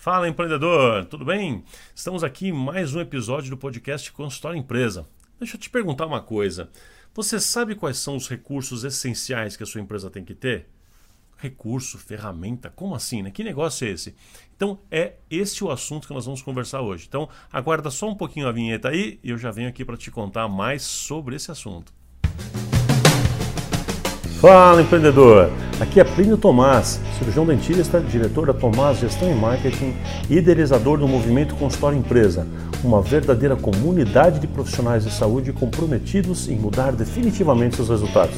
Fala empreendedor, tudo bem? Estamos aqui em mais um episódio do podcast Consultório Empresa. Deixa eu te perguntar uma coisa. Você sabe quais são os recursos essenciais que a sua empresa tem que ter? Recurso, ferramenta, como assim? Né? Que negócio é esse? Então é esse o assunto que nós vamos conversar hoje. Então aguarda só um pouquinho a vinheta aí e eu já venho aqui para te contar mais sobre esse assunto. Fala empreendedor! Aqui é Plínio Tomás, cirurgião dentista, diretor da Tomás Gestão e Marketing e idealizador do movimento Consultório Empresa, uma verdadeira comunidade de profissionais de saúde comprometidos em mudar definitivamente seus resultados.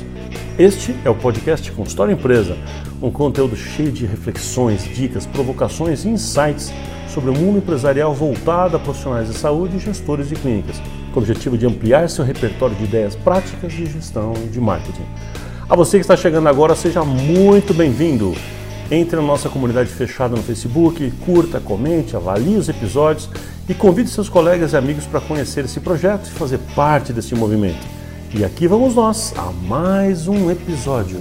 Este é o podcast Consultório Empresa, um conteúdo cheio de reflexões, dicas, provocações e insights sobre o mundo empresarial voltado a profissionais de saúde e gestores de clínicas, com o objetivo de ampliar seu repertório de ideias práticas de gestão e de marketing. A você que está chegando agora, seja muito bem-vindo. Entre na nossa comunidade fechada no Facebook, curta, comente, avalie os episódios e convide seus colegas e amigos para conhecer esse projeto e fazer parte desse movimento. E aqui vamos nós a mais um episódio.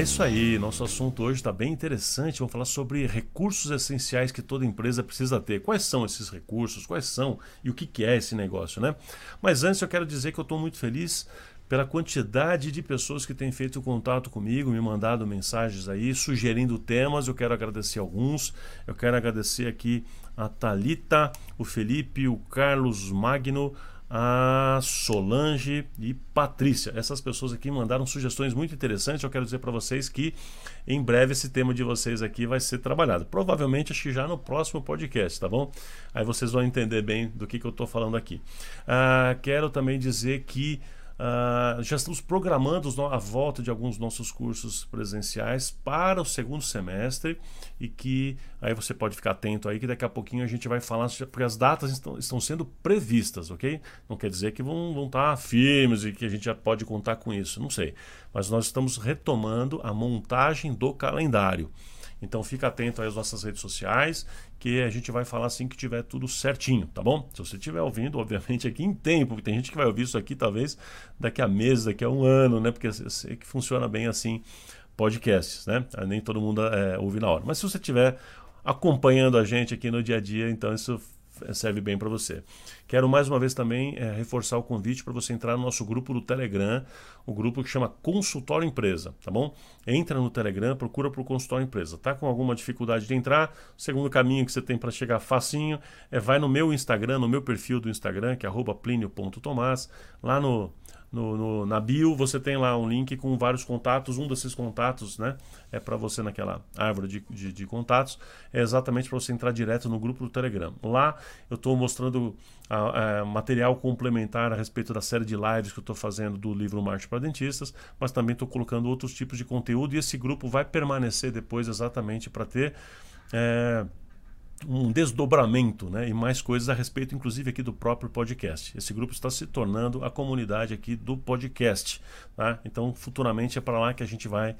É isso aí, nosso assunto hoje está bem interessante. Vamos falar sobre recursos essenciais que toda empresa precisa ter. Quais são esses recursos? Quais são e o que, que é esse negócio, né? Mas antes eu quero dizer que eu estou muito feliz pela quantidade de pessoas que têm feito contato comigo, me mandado mensagens aí, sugerindo temas. Eu quero agradecer alguns. Eu quero agradecer aqui a Talita, o Felipe, o Carlos Magno, a Solange e Patrícia. Essas pessoas aqui mandaram sugestões muito interessantes. Eu quero dizer para vocês que em breve esse tema de vocês aqui vai ser trabalhado. Provavelmente acho que já no próximo podcast, tá bom? Aí vocês vão entender bem do que, que eu estou falando aqui. Ah, quero também dizer que Uh, já estamos programando a volta de alguns nossos cursos presenciais para o segundo semestre e que aí você pode ficar atento aí que daqui a pouquinho a gente vai falar, porque as datas estão, estão sendo previstas, ok? Não quer dizer que vão, vão estar firmes e que a gente já pode contar com isso, não sei. Mas nós estamos retomando a montagem do calendário. Então fica atento às nossas redes sociais, que a gente vai falar assim que tiver tudo certinho, tá bom? Se você estiver ouvindo, obviamente aqui em tempo, porque tem gente que vai ouvir isso aqui talvez daqui a meses, daqui a um ano, né? Porque eu sei que funciona bem assim podcasts, né? Nem todo mundo é, ouve na hora. Mas se você estiver acompanhando a gente aqui no dia a dia, então isso serve bem para você. Quero mais uma vez também é, reforçar o convite para você entrar no nosso grupo do Telegram, o grupo que chama Consultório Empresa, tá bom? Entra no Telegram, procura por Consultório Empresa. Tá com alguma dificuldade de entrar? O segundo caminho que você tem para chegar facinho é vai no meu Instagram, no meu perfil do Instagram, que é @plinio.tomás, lá no no, no, na bio você tem lá um link com vários contatos. Um desses contatos né, é para você naquela árvore de, de, de contatos, é exatamente para você entrar direto no grupo do Telegram. Lá eu estou mostrando a, a, material complementar a respeito da série de lives que eu estou fazendo do livro Marte para Dentistas, mas também estou colocando outros tipos de conteúdo e esse grupo vai permanecer depois exatamente para ter. É, um desdobramento né, e mais coisas a respeito, inclusive, aqui do próprio podcast. Esse grupo está se tornando a comunidade aqui do podcast. Tá? Então, futuramente é para lá que a gente vai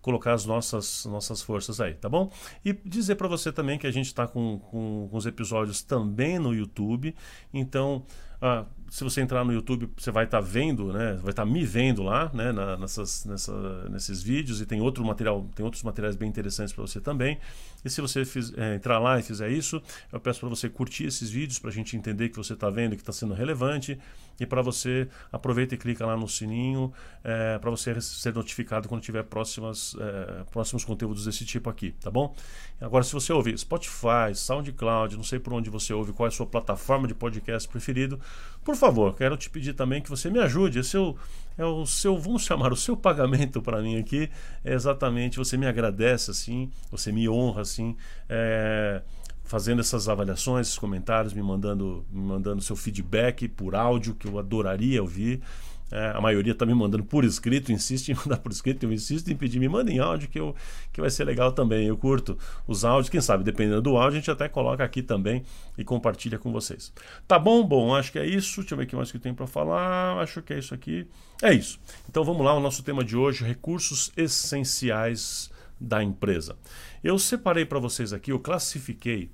colocar as nossas, nossas forças aí, tá bom? E dizer para você também que a gente está com, com, com os episódios também no YouTube. Então, ah, se você entrar no YouTube, você vai estar tá vendo, né? Vai estar tá me vendo lá, né? Na, nessas, nessa, nesses vídeos e tem outro material, tem outros materiais bem interessantes para você também. E se você fiz, é, entrar lá e fizer isso, eu peço para você curtir esses vídeos para a gente entender que você está vendo que está sendo relevante e para você aproveita e clica lá no sininho é, para você ser notificado quando tiver próximas, é, próximos conteúdos desse tipo aqui, tá bom? Agora, se você ouvir Spotify, SoundCloud, não sei por onde você ouve, qual é a sua plataforma de podcast preferido, por favor, quero te pedir também que você me ajude. Esse é o, é o seu, vamos chamar, o seu pagamento para mim aqui é exatamente você me agradece assim, você me honra assim. É, fazendo essas avaliações, esses comentários, me mandando, me mandando seu feedback por áudio, que eu adoraria ouvir. É, a maioria está me mandando por escrito, insiste em mandar por escrito, eu insisto em pedir, me mandem áudio que, eu, que vai ser legal também. Eu curto os áudios, quem sabe, dependendo do áudio, a gente até coloca aqui também e compartilha com vocês. Tá bom? Bom, acho que é isso. Deixa eu ver o que mais que tenho para falar. Acho que é isso aqui. É isso. Então vamos lá, o nosso tema de hoje: recursos essenciais da empresa. Eu separei para vocês aqui, eu classifiquei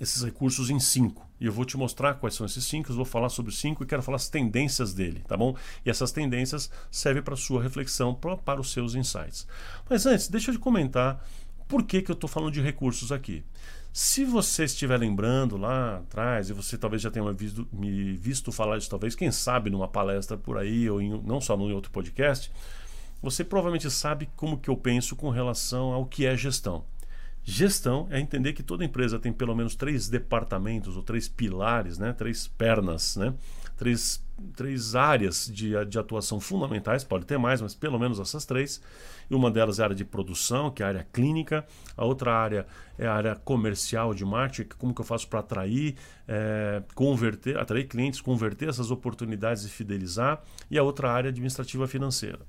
esses recursos em cinco. E eu vou te mostrar quais são esses cinco, eu vou falar sobre cinco e quero falar as tendências dele, tá bom? E essas tendências servem para sua reflexão, pra, para os seus insights. Mas antes, deixa eu te comentar por que, que eu estou falando de recursos aqui. Se você estiver lembrando lá atrás, e você talvez já tenha visto, me visto falar isso, talvez, quem sabe, numa palestra por aí, ou em, não só num outro podcast, você provavelmente sabe como que eu penso com relação ao que é gestão. Gestão é entender que toda empresa tem pelo menos três departamentos ou três pilares, né? três pernas, né? três, três áreas de, de atuação fundamentais, pode ter mais, mas pelo menos essas três. E uma delas é a área de produção, que é a área clínica, a outra área é a área comercial de marketing, como que eu faço para atrair, é, converter, atrair clientes, converter essas oportunidades e fidelizar, e a outra área administrativa financeira.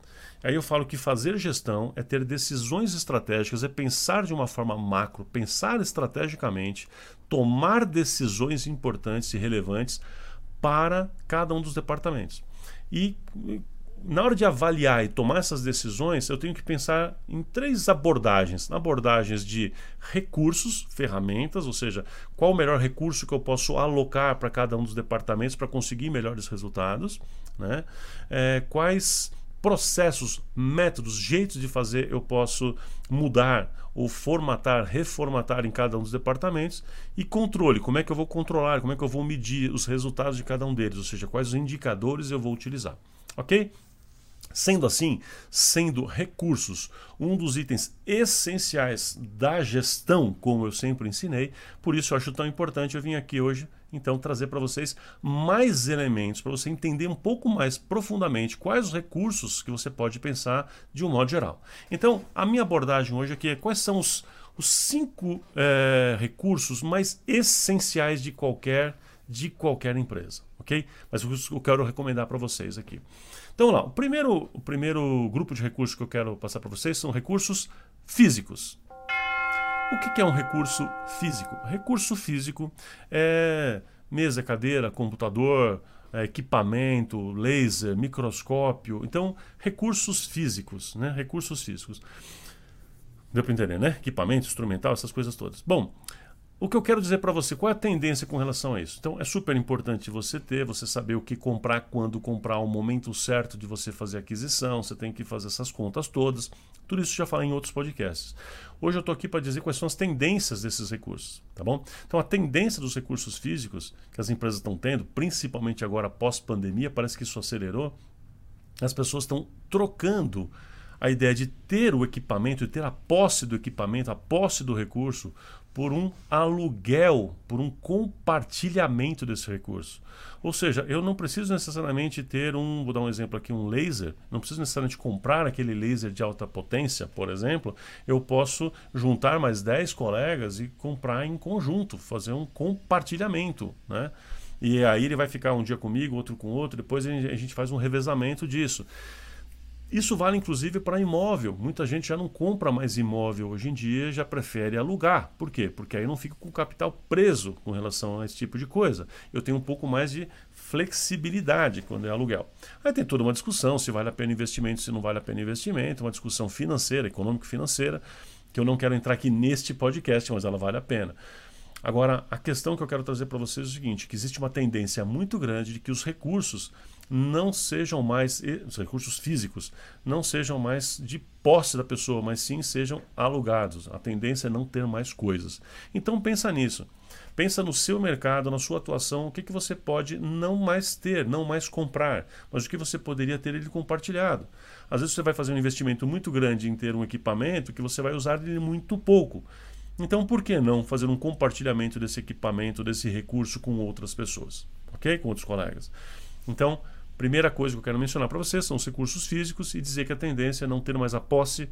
Aí eu falo que fazer gestão é ter decisões estratégicas, é pensar de uma forma macro, pensar estrategicamente, tomar decisões importantes e relevantes para cada um dos departamentos. E na hora de avaliar e tomar essas decisões, eu tenho que pensar em três abordagens: abordagens de recursos, ferramentas, ou seja, qual o melhor recurso que eu posso alocar para cada um dos departamentos para conseguir melhores resultados, né? É, quais processos, métodos, jeitos de fazer eu posso mudar ou formatar, reformatar em cada um dos departamentos e controle, como é que eu vou controlar, como é que eu vou medir os resultados de cada um deles, ou seja, quais os indicadores eu vou utilizar. OK? Sendo assim, sendo recursos um dos itens essenciais da gestão, como eu sempre ensinei, por isso eu acho tão importante eu vim aqui hoje então trazer para vocês mais elementos para você entender um pouco mais profundamente quais os recursos que você pode pensar de um modo geral. Então, a minha abordagem hoje aqui é quais são os, os cinco é, recursos mais essenciais de qualquer de qualquer empresa, ok? Mas eu quero recomendar para vocês aqui. Então, lá, o primeiro, o primeiro grupo de recursos que eu quero passar para vocês são recursos físicos. O que é um recurso físico? Recurso físico é mesa, cadeira, computador, é, equipamento, laser, microscópio. Então, recursos físicos, né? Recursos físicos. Deu para entender, né? Equipamento, instrumental, essas coisas todas. Bom, o que eu quero dizer para você, qual é a tendência com relação a isso? Então, é super importante você ter, você saber o que comprar, quando comprar, o momento certo de você fazer aquisição, você tem que fazer essas contas todas. Tudo isso já falei em outros podcasts. Hoje eu estou aqui para dizer quais são as tendências desses recursos, tá bom? Então, a tendência dos recursos físicos que as empresas estão tendo, principalmente agora pós-pandemia, parece que isso acelerou. As pessoas estão trocando a ideia de ter o equipamento, de ter a posse do equipamento, a posse do recurso, por um aluguel, por um compartilhamento desse recurso. Ou seja, eu não preciso necessariamente ter um, vou dar um exemplo aqui, um laser, não preciso necessariamente comprar aquele laser de alta potência, por exemplo, eu posso juntar mais 10 colegas e comprar em conjunto, fazer um compartilhamento, né? E aí ele vai ficar um dia comigo, outro com outro, depois a gente faz um revezamento disso. Isso vale inclusive para imóvel. Muita gente já não compra mais imóvel hoje em dia, já prefere alugar. Por quê? Porque aí não fica com o capital preso com relação a esse tipo de coisa. Eu tenho um pouco mais de flexibilidade quando é aluguel. Aí tem toda uma discussão se vale a pena investimento, se não vale a pena investimento, uma discussão financeira, econômico-financeira, que eu não quero entrar aqui neste podcast, mas ela vale a pena. Agora, a questão que eu quero trazer para vocês é o seguinte: que existe uma tendência muito grande de que os recursos não sejam mais, os recursos físicos, não sejam mais de posse da pessoa, mas sim sejam alugados. A tendência é não ter mais coisas. Então pensa nisso. Pensa no seu mercado, na sua atuação, o que, que você pode não mais ter, não mais comprar, mas o que você poderia ter ele compartilhado. Às vezes você vai fazer um investimento muito grande em ter um equipamento que você vai usar ele muito pouco. Então, por que não fazer um compartilhamento desse equipamento, desse recurso com outras pessoas? Ok? Com outros colegas. Então, Primeira coisa que eu quero mencionar para vocês são os recursos físicos e dizer que a tendência é não ter mais a posse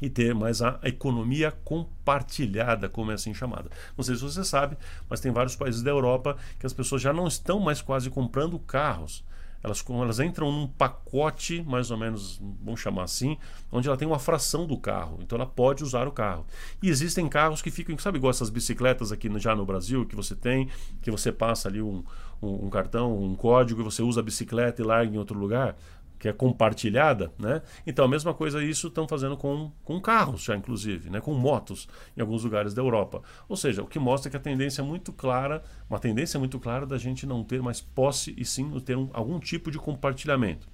e ter mais a economia compartilhada, como é assim chamada. Não sei se você sabe, mas tem vários países da Europa que as pessoas já não estão mais quase comprando carros. Elas, elas entram num pacote, mais ou menos, vamos chamar assim, onde ela tem uma fração do carro. Então ela pode usar o carro. E existem carros que ficam, sabe igual essas bicicletas aqui já no Brasil, que você tem, que você passa ali um, um, um cartão, um código, e você usa a bicicleta e larga em outro lugar? que é compartilhada, né? Então a mesma coisa isso estão fazendo com, com carros já inclusive, né? Com motos em alguns lugares da Europa. Ou seja, o que mostra que a tendência é muito clara, uma tendência muito clara da gente não ter mais posse e sim ter um, algum tipo de compartilhamento.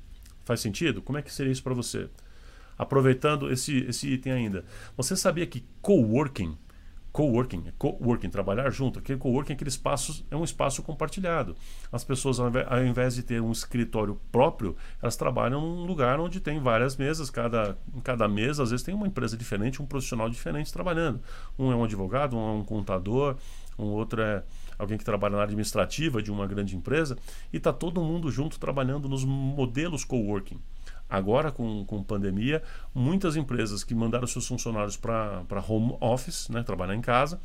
Faz sentido? Como é que seria isso para você? Aproveitando esse, esse item ainda, você sabia que coworking coworking, é coworking, trabalhar junto. Aquele coworking é aquele espaço, é um espaço compartilhado. As pessoas, ao invés de ter um escritório próprio, elas trabalham num lugar onde tem várias mesas, cada, em cada mesa, às vezes tem uma empresa diferente, um profissional diferente trabalhando. Um é um advogado, um é um contador, um outro é alguém que trabalha na administrativa de uma grande empresa, e está todo mundo junto trabalhando nos modelos coworking. Agora, com, com pandemia, muitas empresas que mandaram seus funcionários para home office, né, trabalhar em casa,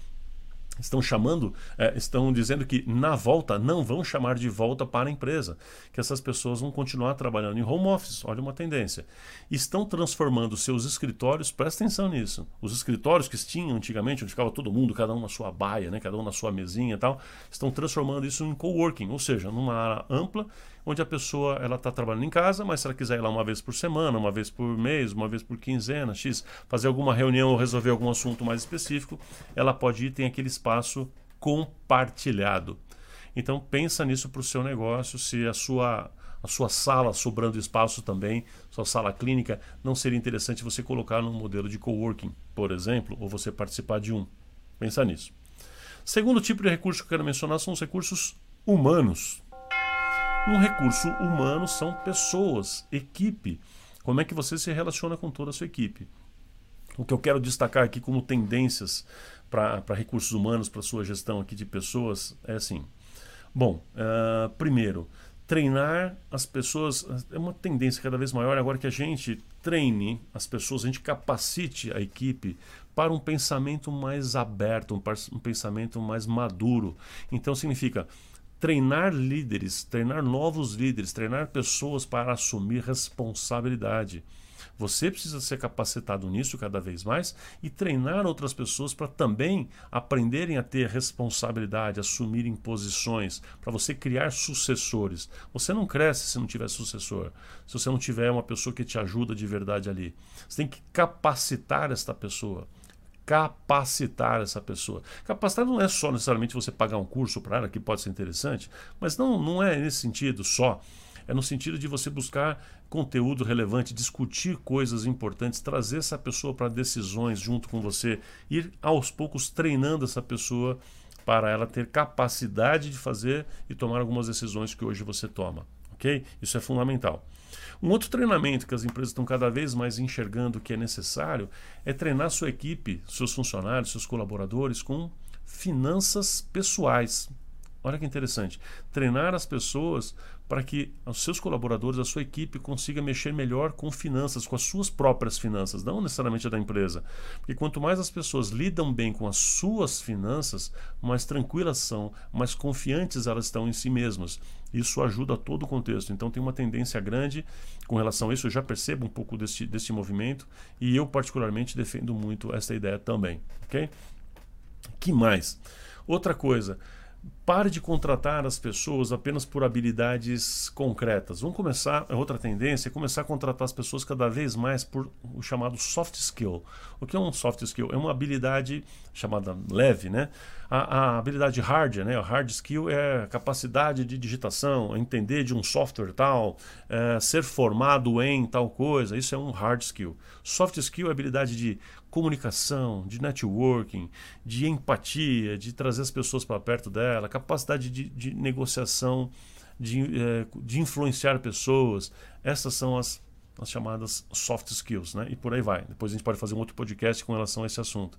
estão chamando, é, estão dizendo que na volta não vão chamar de volta para a empresa, que essas pessoas vão continuar trabalhando em home office. Olha uma tendência. Estão transformando seus escritórios, presta atenção nisso. Os escritórios que tinham antigamente, onde ficava todo mundo, cada um na sua baia, né, cada um na sua mesinha e tal, estão transformando isso em coworking, ou seja, numa área ampla onde a pessoa ela está trabalhando em casa, mas se ela quiser ir lá uma vez por semana, uma vez por mês, uma vez por quinzena, X, fazer alguma reunião ou resolver algum assunto mais específico, ela pode ir tem aquele espaço compartilhado. Então pensa nisso para o seu negócio, se a sua a sua sala sobrando espaço também, sua sala clínica, não seria interessante você colocar num modelo de coworking, por exemplo, ou você participar de um. Pensa nisso. Segundo tipo de recurso que eu quero mencionar são os recursos humanos. Um recurso humano são pessoas, equipe. Como é que você se relaciona com toda a sua equipe? O que eu quero destacar aqui como tendências para recursos humanos, para sua gestão aqui de pessoas, é assim. Bom, uh, primeiro, treinar as pessoas é uma tendência cada vez maior agora que a gente treine as pessoas, a gente capacite a equipe para um pensamento mais aberto, um pensamento mais maduro. Então significa treinar líderes, treinar novos líderes, treinar pessoas para assumir responsabilidade. Você precisa ser capacitado nisso cada vez mais e treinar outras pessoas para também aprenderem a ter responsabilidade, assumirem posições, para você criar sucessores. Você não cresce se não tiver sucessor, se você não tiver uma pessoa que te ajuda de verdade ali. Você tem que capacitar esta pessoa capacitar essa pessoa. Capacitar não é só necessariamente você pagar um curso para ela, que pode ser interessante, mas não, não é nesse sentido só. É no sentido de você buscar conteúdo relevante, discutir coisas importantes, trazer essa pessoa para decisões junto com você, ir aos poucos treinando essa pessoa para ela ter capacidade de fazer e tomar algumas decisões que hoje você toma. Ok? Isso é fundamental. Um outro treinamento que as empresas estão cada vez mais enxergando que é necessário é treinar sua equipe, seus funcionários, seus colaboradores com finanças pessoais. Olha que interessante. Treinar as pessoas para que os seus colaboradores, a sua equipe consiga mexer melhor com finanças, com as suas próprias finanças, não necessariamente a da empresa. Porque quanto mais as pessoas lidam bem com as suas finanças, mais tranquilas são, mais confiantes elas estão em si mesmas. Isso ajuda todo o contexto. Então tem uma tendência grande com relação a isso. Eu já percebo um pouco desse, desse movimento e eu particularmente defendo muito essa ideia também. Ok? Que mais? Outra coisa. Pare de contratar as pessoas apenas por habilidades concretas. Vamos começar, é outra tendência, é começar a contratar as pessoas cada vez mais por o chamado soft skill. O que é um soft skill? É uma habilidade chamada leve, né? A, a habilidade hard, né? A hard skill é a capacidade de digitação, entender de um software tal, é, ser formado em tal coisa. Isso é um hard skill. Soft skill é a habilidade de comunicação, de networking, de empatia, de trazer as pessoas para perto dela, capacidade de, de negociação, de, é, de influenciar pessoas. Essas são as, as chamadas soft skills, né? E por aí vai. Depois a gente pode fazer um outro podcast com relação a esse assunto.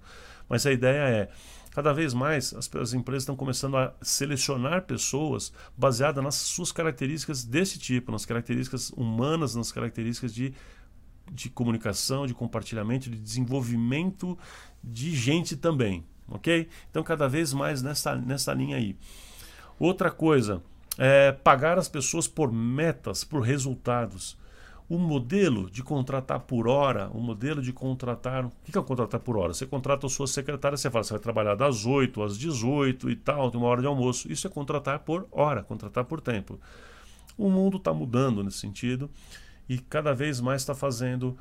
Mas a ideia é, cada vez mais as, as empresas estão começando a selecionar pessoas baseadas nas suas características desse tipo, nas características humanas, nas características de de comunicação, de compartilhamento, de desenvolvimento de gente também, ok? Então, cada vez mais nessa, nessa linha aí. Outra coisa, é pagar as pessoas por metas, por resultados. O modelo de contratar por hora, o modelo de contratar. O que é contratar por hora? Você contrata a sua secretária, você fala, você vai trabalhar das 8 às 18 e tal, tem uma hora de almoço. Isso é contratar por hora, contratar por tempo. O mundo está mudando nesse sentido e cada vez mais está fazendo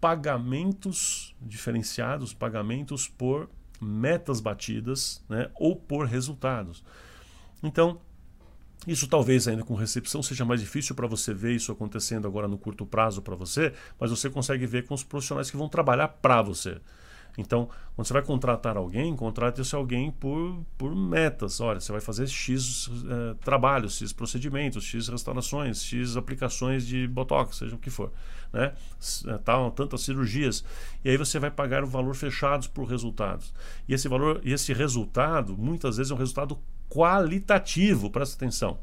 pagamentos diferenciados, pagamentos por metas batidas né, ou por resultados. Então, isso talvez ainda com recepção seja mais difícil para você ver isso acontecendo agora no curto prazo para você, mas você consegue ver com os profissionais que vão trabalhar para você. Então, quando você vai contratar alguém, contrate esse alguém por, por metas. Olha, você vai fazer X é, trabalhos, X procedimentos, X restaurações, X aplicações de Botox, seja o que for. Né? Tal, tantas cirurgias. E aí você vai pagar o valor fechados por resultados. E esse valor, e esse resultado, muitas vezes, é um resultado qualitativo. Presta atenção.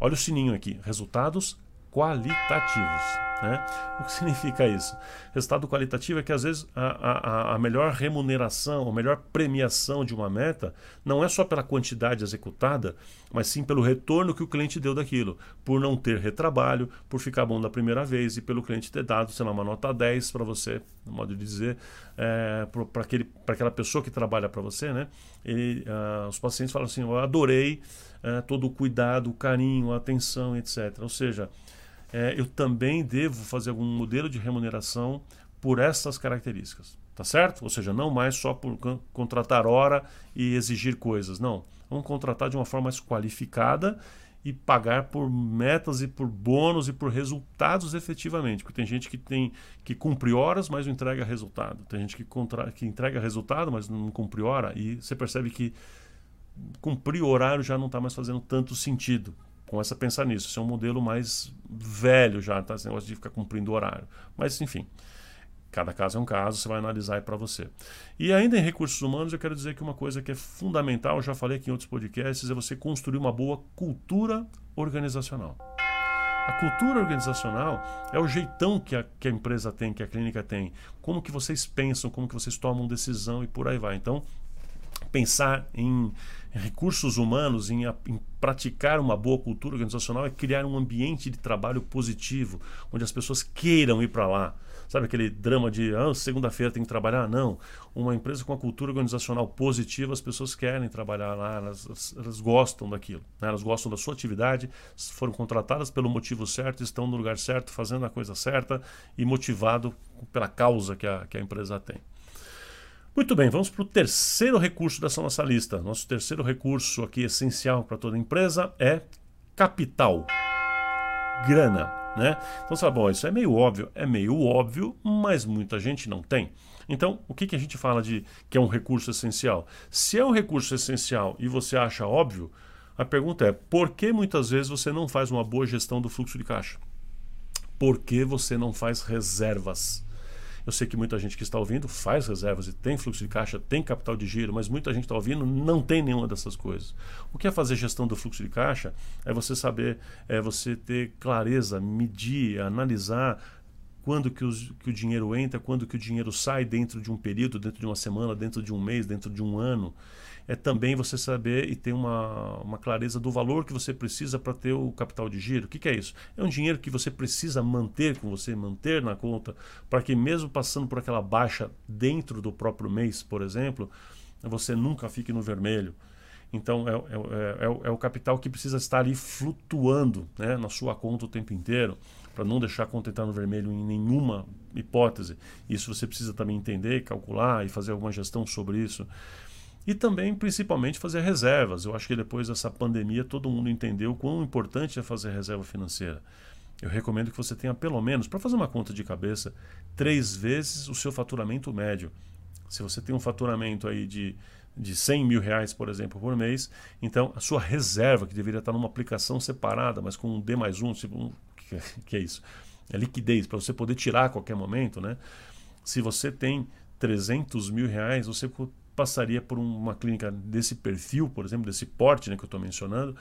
Olha o sininho aqui. Resultados qualitativos. Né? O que significa isso? Resultado qualitativo é que às vezes a, a, a, melhor remuneração, a melhor premiação de uma meta não é só pela quantidade executada, mas sim pelo retorno que o cliente deu daquilo, por não ter retrabalho, por ficar bom da primeira vez e pelo cliente ter dado, sei lá, uma nota 10 para você, no modo de dizer, é, para aquela pessoa que trabalha para você, né? Ele, uh, os pacientes falam assim: Eu adorei uh, todo o cuidado, o carinho, a atenção, etc. Ou seja, é, eu também devo fazer algum modelo de remuneração por essas características. Tá certo? Ou seja, não mais só por contratar hora e exigir coisas. Não. Vamos contratar de uma forma mais qualificada e pagar por metas e por bônus e por resultados efetivamente. Porque tem gente que tem que cumpre horas, mas não entrega resultado. Tem gente que, contra, que entrega resultado, mas não cumpre hora. E você percebe que cumprir horário já não está mais fazendo tanto sentido começa a pensar nisso. Isso é um modelo mais velho já, tá? Esse negócio de ficar cumprindo horário. Mas, enfim, cada caso é um caso, você vai analisar aí para você. E ainda em recursos humanos, eu quero dizer que uma coisa que é fundamental, eu já falei aqui em outros podcasts, é você construir uma boa cultura organizacional. A cultura organizacional é o jeitão que a, que a empresa tem, que a clínica tem, como que vocês pensam, como que vocês tomam decisão e por aí vai. Então, pensar em recursos humanos, em, em, praticar uma boa cultura organizacional, é criar um ambiente de trabalho positivo, onde as pessoas queiram ir para lá. Sabe aquele drama de ah, segunda-feira tem que trabalhar? Não. Uma empresa com uma cultura organizacional positiva, as pessoas querem trabalhar lá, elas, elas gostam daquilo. Né? Elas gostam da sua atividade, foram contratadas pelo motivo certo, estão no lugar certo, fazendo a coisa certa e motivado pela causa que a, que a empresa tem. Muito bem, vamos para o terceiro recurso dessa nossa lista. Nosso terceiro recurso aqui essencial para toda empresa é capital, grana. Né? Então você fala, bom, isso é meio óbvio, é meio óbvio, mas muita gente não tem. Então, o que, que a gente fala de que é um recurso essencial? Se é um recurso essencial e você acha óbvio, a pergunta é: por que muitas vezes você não faz uma boa gestão do fluxo de caixa? Por que você não faz reservas? Eu sei que muita gente que está ouvindo faz reservas e tem fluxo de caixa, tem capital de giro, mas muita gente está ouvindo não tem nenhuma dessas coisas. O que é fazer gestão do fluxo de caixa? É você saber, é você ter clareza, medir, analisar quando que, os, que o dinheiro entra, quando que o dinheiro sai dentro de um período, dentro de uma semana, dentro de um mês, dentro de um ano é também você saber e ter uma, uma clareza do valor que você precisa para ter o capital de giro. O que, que, é isso? É um dinheiro que você precisa manter com você, manter na conta, para que mesmo passando por aquela baixa dentro do próprio mês, por exemplo, você nunca fique no vermelho. Então é, é, é, é o capital que precisa estar ali flutuando né, na sua conta o tempo inteiro para não deixar a conta entrar no vermelho em nenhuma hipótese. Isso você precisa também entender, calcular e fazer alguma gestão sobre isso. E também, principalmente, fazer reservas. Eu acho que depois dessa pandemia todo mundo entendeu quão importante é fazer reserva financeira. Eu recomendo que você tenha pelo menos, para fazer uma conta de cabeça, três vezes o seu faturamento médio. Se você tem um faturamento aí de, de 100 mil reais, por exemplo, por mês, então a sua reserva, que deveria estar numa aplicação separada, mas com um D mais um, tipo, que, que é isso? É liquidez, para você poder tirar a qualquer momento, né? Se você tem 300 mil reais, você passaria por uma clínica desse perfil, por exemplo, desse porte né, que eu estou mencionando,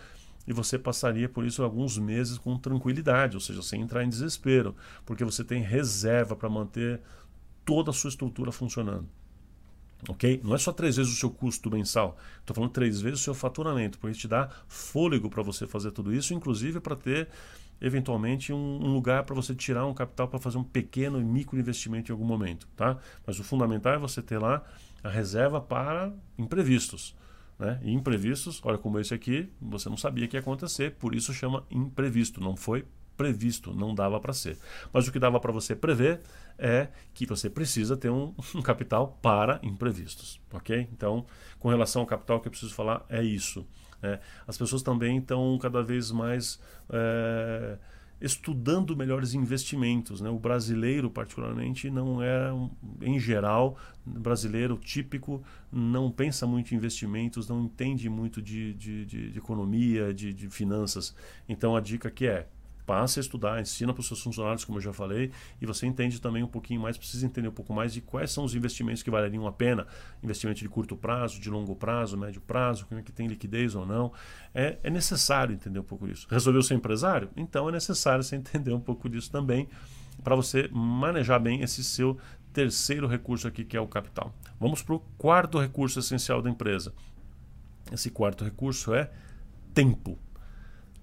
e você passaria por isso alguns meses com tranquilidade, ou seja, sem entrar em desespero, porque você tem reserva para manter toda a sua estrutura funcionando. Ok? Não é só três vezes o seu custo mensal, estou falando três vezes o seu faturamento, porque te dá fôlego para você fazer tudo isso, inclusive para ter eventualmente um, um lugar para você tirar um capital para fazer um pequeno e micro investimento em algum momento, tá? Mas o fundamental é você ter lá a reserva para imprevistos. Né? E imprevistos, olha como esse aqui, você não sabia que ia acontecer, por isso chama imprevisto, não foi previsto, não dava para ser. Mas o que dava para você prever é que você precisa ter um, um, capital para imprevistos, ok? Então, com relação ao capital, o que eu preciso falar é isso. Né? As pessoas também estão cada vez mais é, estudando melhores investimentos. Né? O brasileiro, particularmente, não é, em geral, brasileiro típico, não pensa muito em investimentos, não entende muito de, de, de, de economia, de, de finanças. Então, a dica que é passe a estudar, ensina para os seus funcionários, como eu já falei, e você entende também um pouquinho mais, precisa entender um pouco mais de quais são os investimentos que valeriam a pena. Investimento de curto prazo, de longo prazo, médio prazo, como é que tem liquidez ou não. É, é necessário entender um pouco disso. Resolveu ser empresário? Então é necessário você entender um pouco disso também para você manejar bem esse seu terceiro recurso aqui, que é o capital. Vamos para o quarto recurso essencial da empresa. Esse quarto recurso é tempo.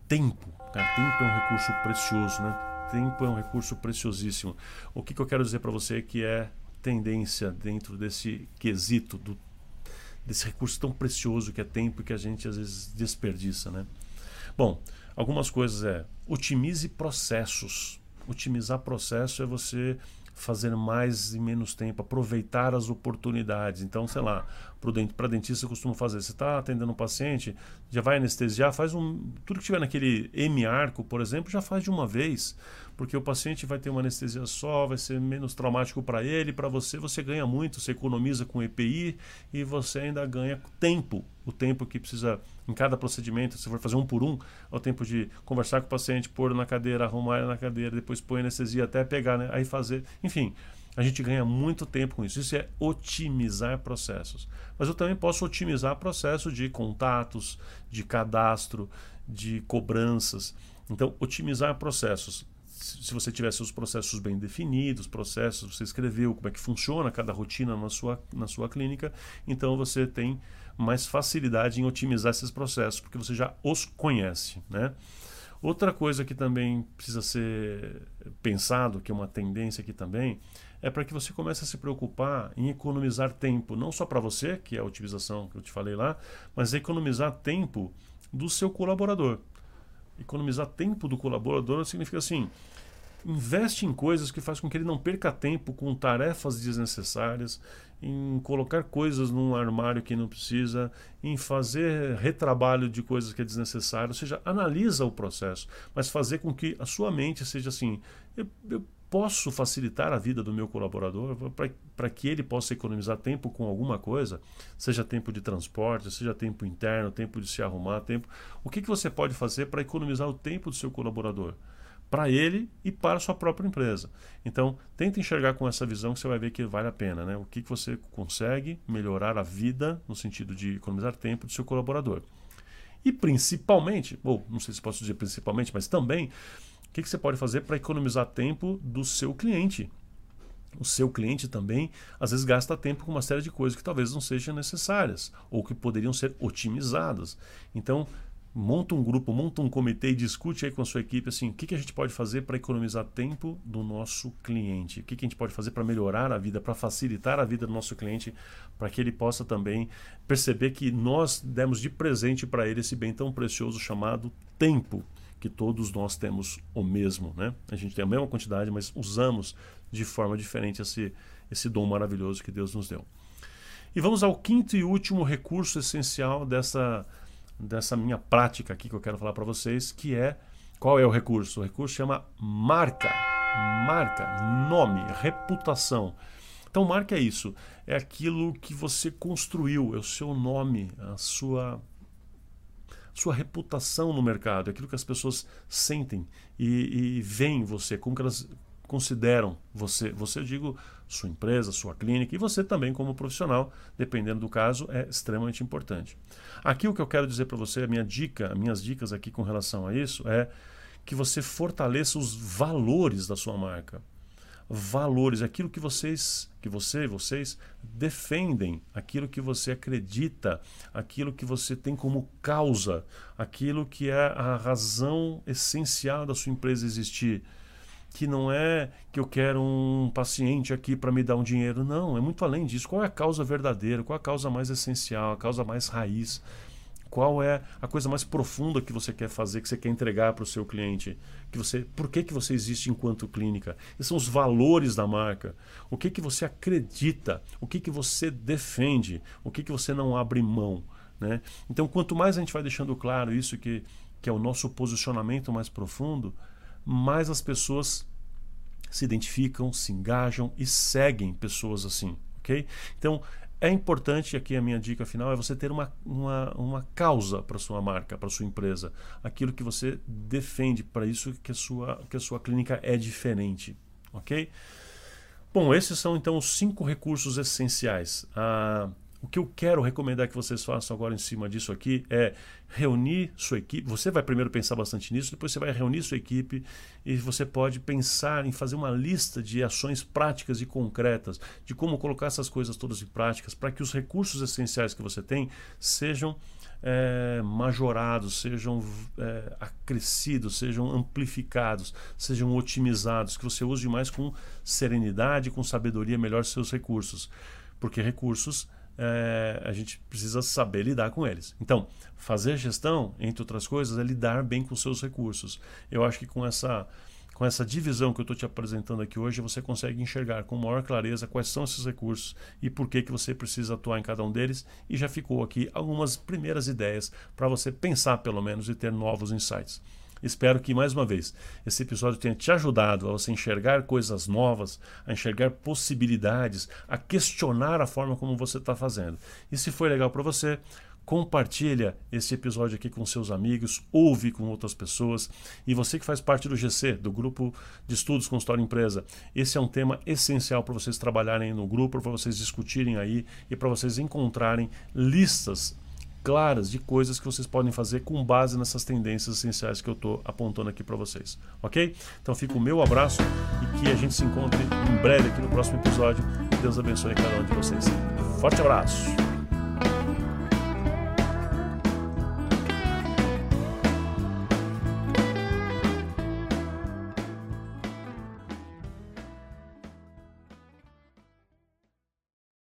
Tempo. Cara, tempo é um recurso precioso, né? Tempo é um recurso preciosíssimo. O que, que eu quero dizer para você que é tendência dentro desse quesito, do, desse recurso tão precioso que é tempo que a gente às vezes desperdiça, né? Bom, algumas coisas é otimize processos. Otimizar processo é você fazer mais e menos tempo, aproveitar as oportunidades. Então, sei lá, para dentista eu costumo fazer. Você está atendendo um paciente, já vai anestesiar, faz um. Tudo que tiver naquele M-arco, por exemplo, já faz de uma vez. Porque o paciente vai ter uma anestesia só, vai ser menos traumático para ele, para você, você ganha muito, você economiza com EPI e você ainda ganha tempo. O tempo que precisa em cada procedimento, se for fazer um por um, é o tempo de conversar com o paciente, pôr na cadeira, arrumar ele na cadeira, depois pôr anestesia até pegar, né? aí fazer. Enfim, a gente ganha muito tempo com isso. Isso é otimizar processos. Mas eu também posso otimizar processo de contatos, de cadastro, de cobranças. Então, otimizar processos se você tiver seus processos bem definidos, processos, você escreveu como é que funciona cada rotina na sua, na sua clínica, então você tem mais facilidade em otimizar esses processos, porque você já os conhece. Né? Outra coisa que também precisa ser pensado, que é uma tendência aqui também, é para que você comece a se preocupar em economizar tempo, não só para você, que é a otimização que eu te falei lá, mas economizar tempo do seu colaborador. Economizar tempo do colaborador significa assim: investe em coisas que faz com que ele não perca tempo com tarefas desnecessárias, em colocar coisas num armário que não precisa, em fazer retrabalho de coisas que é desnecessário, ou seja, analisa o processo, mas fazer com que a sua mente seja assim, eu, eu posso facilitar a vida do meu colaborador para que ele possa economizar tempo com alguma coisa, seja tempo de transporte, seja tempo interno, tempo de se arrumar, tempo. O que, que você pode fazer para economizar o tempo do seu colaborador? Para ele e para a sua própria empresa. Então, tenta enxergar com essa visão que você vai ver que vale a pena. Né? O que, que você consegue melhorar a vida, no sentido de economizar tempo do seu colaborador. E principalmente, ou não sei se posso dizer principalmente, mas também, o que, que você pode fazer para economizar tempo do seu cliente. O seu cliente também, às vezes, gasta tempo com uma série de coisas que talvez não sejam necessárias ou que poderiam ser otimizadas. Então, monta um grupo, monta um comitê e discute aí com a sua equipe assim, o que, que a gente pode fazer para economizar tempo do nosso cliente, o que, que a gente pode fazer para melhorar a vida, para facilitar a vida do nosso cliente, para que ele possa também perceber que nós demos de presente para ele esse bem tão precioso chamado tempo, que todos nós temos o mesmo, né? A gente tem a mesma quantidade, mas usamos de forma diferente esse, esse dom maravilhoso que Deus nos deu. E vamos ao quinto e último recurso essencial dessa dessa minha prática aqui que eu quero falar para vocês, que é qual é o recurso? O recurso chama marca. Marca, nome, reputação. Então, marca é isso. É aquilo que você construiu, é o seu nome, a sua sua reputação no mercado, é aquilo que as pessoas sentem e, e veem você, como que elas consideram você. Você, eu digo, sua empresa, sua clínica e você também como profissional, dependendo do caso, é extremamente importante. Aqui o que eu quero dizer para você, a minha dica, minhas dicas aqui com relação a isso é que você fortaleça os valores da sua marca. Valores, aquilo que vocês, que você vocês defendem, aquilo que você acredita, aquilo que você tem como causa, aquilo que é a razão essencial da sua empresa existir que não é que eu quero um paciente aqui para me dar um dinheiro. Não, é muito além disso. Qual é a causa verdadeira? Qual é a causa mais essencial? A causa mais raiz? qual é a coisa mais profunda que você quer fazer, que você quer entregar para o seu cliente, que você, por que, que você existe enquanto clínica? Esses são os valores da marca. O que que você acredita? O que que você defende? O que que você não abre mão? Né? Então, quanto mais a gente vai deixando claro isso que, que é o nosso posicionamento mais profundo, mais as pessoas se identificam, se engajam e seguem pessoas assim, ok? Então, é importante, aqui a minha dica final, é você ter uma, uma, uma causa para sua marca, para sua empresa. Aquilo que você defende, para isso que a, sua, que a sua clínica é diferente. Ok? Bom, esses são então os cinco recursos essenciais. Ah, o que eu quero recomendar que vocês façam agora em cima disso aqui é reunir sua equipe. Você vai primeiro pensar bastante nisso, depois você vai reunir sua equipe e você pode pensar em fazer uma lista de ações práticas e concretas, de como colocar essas coisas todas em práticas, para que os recursos essenciais que você tem sejam é, majorados, sejam é, acrescidos, sejam amplificados, sejam otimizados, que você use mais com serenidade, com sabedoria melhor seus recursos. Porque recursos é, a gente precisa saber lidar com eles. Então, fazer gestão, entre outras coisas, é lidar bem com seus recursos. Eu acho que com essa, com essa divisão que eu estou te apresentando aqui hoje, você consegue enxergar com maior clareza quais são esses recursos e por que, que você precisa atuar em cada um deles. E já ficou aqui algumas primeiras ideias para você pensar, pelo menos, e ter novos insights. Espero que, mais uma vez, esse episódio tenha te ajudado a você enxergar coisas novas, a enxergar possibilidades, a questionar a forma como você está fazendo. E se foi legal para você, compartilha esse episódio aqui com seus amigos, ouve com outras pessoas. E você que faz parte do GC, do grupo de estudos consultório empresa, esse é um tema essencial para vocês trabalharem no grupo, para vocês discutirem aí e para vocês encontrarem listas claras de coisas que vocês podem fazer com base nessas tendências essenciais que eu estou apontando aqui para vocês, ok? Então fica o meu abraço e que a gente se encontre em breve aqui no próximo episódio. Deus abençoe cada um de vocês. Forte abraço!